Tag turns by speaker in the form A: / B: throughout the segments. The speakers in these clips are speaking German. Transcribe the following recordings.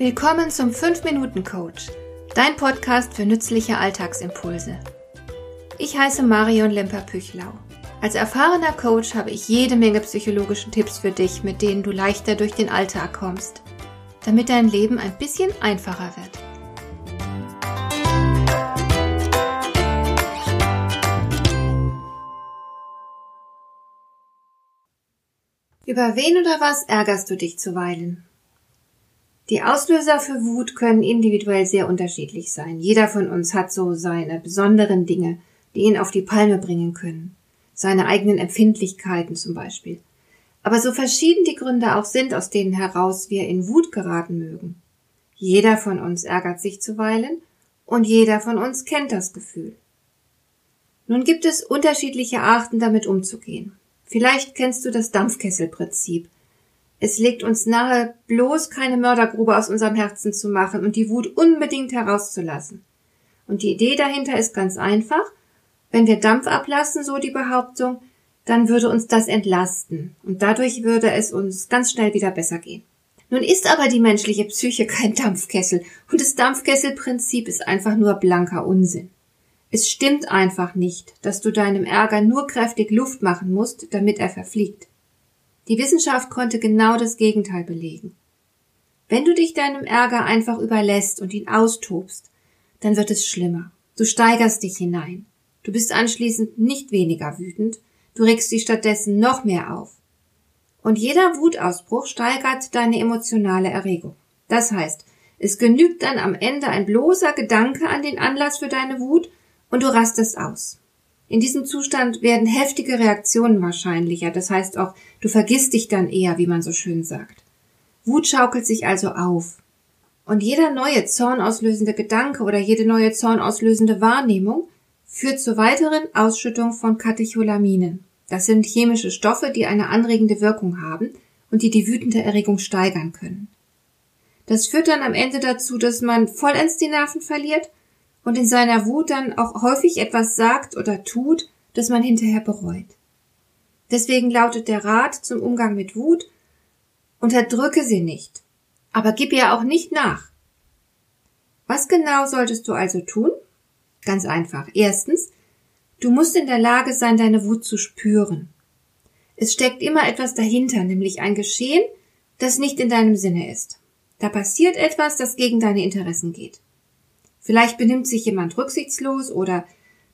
A: Willkommen zum 5-Minuten-Coach, dein Podcast für nützliche Alltagsimpulse. Ich heiße Marion Lemper-Püchlau. Als erfahrener Coach habe ich jede Menge psychologische Tipps für dich, mit denen du leichter durch den Alltag kommst, damit dein Leben ein bisschen einfacher wird. Über wen oder was ärgerst du dich zuweilen? Die Auslöser für Wut können individuell sehr unterschiedlich sein. Jeder von uns hat so seine besonderen Dinge, die ihn auf die Palme bringen können. Seine eigenen Empfindlichkeiten zum Beispiel. Aber so verschieden die Gründe auch sind, aus denen heraus wir in Wut geraten mögen. Jeder von uns ärgert sich zuweilen und jeder von uns kennt das Gefühl. Nun gibt es unterschiedliche Arten, damit umzugehen. Vielleicht kennst du das Dampfkesselprinzip – es legt uns nahe, bloß keine Mördergrube aus unserem Herzen zu machen und die Wut unbedingt herauszulassen. Und die Idee dahinter ist ganz einfach. Wenn wir Dampf ablassen, so die Behauptung, dann würde uns das entlasten und dadurch würde es uns ganz schnell wieder besser gehen. Nun ist aber die menschliche Psyche kein Dampfkessel und das Dampfkesselprinzip ist einfach nur blanker Unsinn. Es stimmt einfach nicht, dass du deinem Ärger nur kräftig Luft machen musst, damit er verfliegt. Die Wissenschaft konnte genau das Gegenteil belegen. Wenn du dich deinem Ärger einfach überlässt und ihn austobst, dann wird es schlimmer. Du steigerst dich hinein. Du bist anschließend nicht weniger wütend, du regst dich stattdessen noch mehr auf. Und jeder Wutausbruch steigert deine emotionale Erregung. Das heißt, es genügt dann am Ende ein bloßer Gedanke an den Anlass für deine Wut und du rastest aus. In diesem Zustand werden heftige Reaktionen wahrscheinlicher, das heißt auch, du vergisst dich dann eher, wie man so schön sagt. Wut schaukelt sich also auf. Und jeder neue zornauslösende Gedanke oder jede neue zornauslösende Wahrnehmung führt zur weiteren Ausschüttung von Katecholaminen. Das sind chemische Stoffe, die eine anregende Wirkung haben und die die wütende Erregung steigern können. Das führt dann am Ende dazu, dass man vollends die Nerven verliert und in seiner Wut dann auch häufig etwas sagt oder tut, das man hinterher bereut. Deswegen lautet der Rat zum Umgang mit Wut, unterdrücke sie nicht, aber gib ihr auch nicht nach. Was genau solltest du also tun? Ganz einfach. Erstens, du musst in der Lage sein, deine Wut zu spüren. Es steckt immer etwas dahinter, nämlich ein Geschehen, das nicht in deinem Sinne ist. Da passiert etwas, das gegen deine Interessen geht. Vielleicht benimmt sich jemand rücksichtslos oder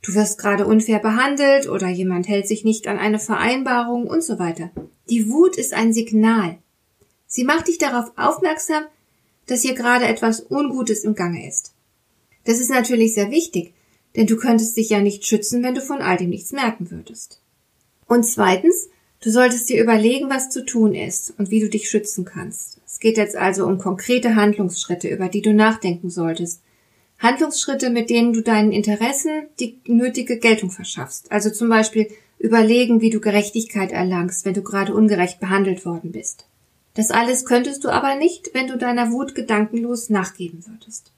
A: du wirst gerade unfair behandelt oder jemand hält sich nicht an eine Vereinbarung und so weiter. Die Wut ist ein Signal. Sie macht dich darauf aufmerksam, dass hier gerade etwas Ungutes im Gange ist. Das ist natürlich sehr wichtig, denn du könntest dich ja nicht schützen, wenn du von all dem nichts merken würdest. Und zweitens, du solltest dir überlegen, was zu tun ist und wie du dich schützen kannst. Es geht jetzt also um konkrete Handlungsschritte, über die du nachdenken solltest Handlungsschritte, mit denen du deinen Interessen die nötige Geltung verschaffst. Also zum Beispiel überlegen, wie du Gerechtigkeit erlangst, wenn du gerade ungerecht behandelt worden bist. Das alles könntest du aber nicht, wenn du deiner Wut gedankenlos nachgeben würdest.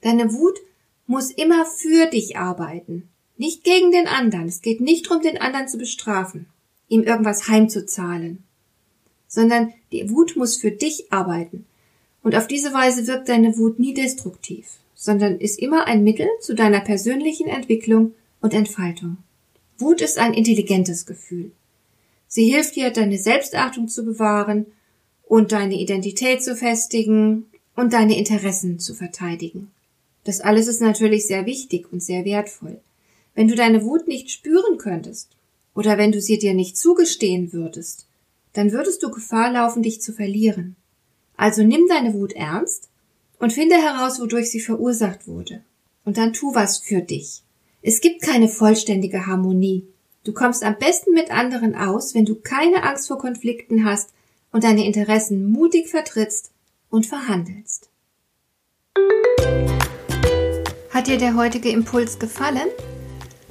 A: Deine Wut muss immer für dich arbeiten, nicht gegen den anderen. Es geht nicht darum, den anderen zu bestrafen, ihm irgendwas heimzuzahlen, sondern die Wut muss für dich arbeiten. Und auf diese Weise wirkt deine Wut nie destruktiv sondern ist immer ein Mittel zu deiner persönlichen Entwicklung und Entfaltung. Wut ist ein intelligentes Gefühl. Sie hilft dir, deine Selbstachtung zu bewahren und deine Identität zu festigen und deine Interessen zu verteidigen. Das alles ist natürlich sehr wichtig und sehr wertvoll. Wenn du deine Wut nicht spüren könntest oder wenn du sie dir nicht zugestehen würdest, dann würdest du Gefahr laufen, dich zu verlieren. Also nimm deine Wut ernst und finde heraus, wodurch sie verursacht wurde. Und dann tu was für dich. Es gibt keine vollständige Harmonie. Du kommst am besten mit anderen aus, wenn du keine Angst vor Konflikten hast und deine Interessen mutig vertrittst und verhandelst. Hat dir der heutige Impuls gefallen?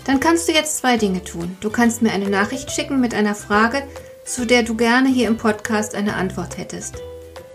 A: Dann kannst du jetzt zwei Dinge tun. Du kannst mir eine Nachricht schicken mit einer Frage, zu der du gerne hier im Podcast eine Antwort hättest.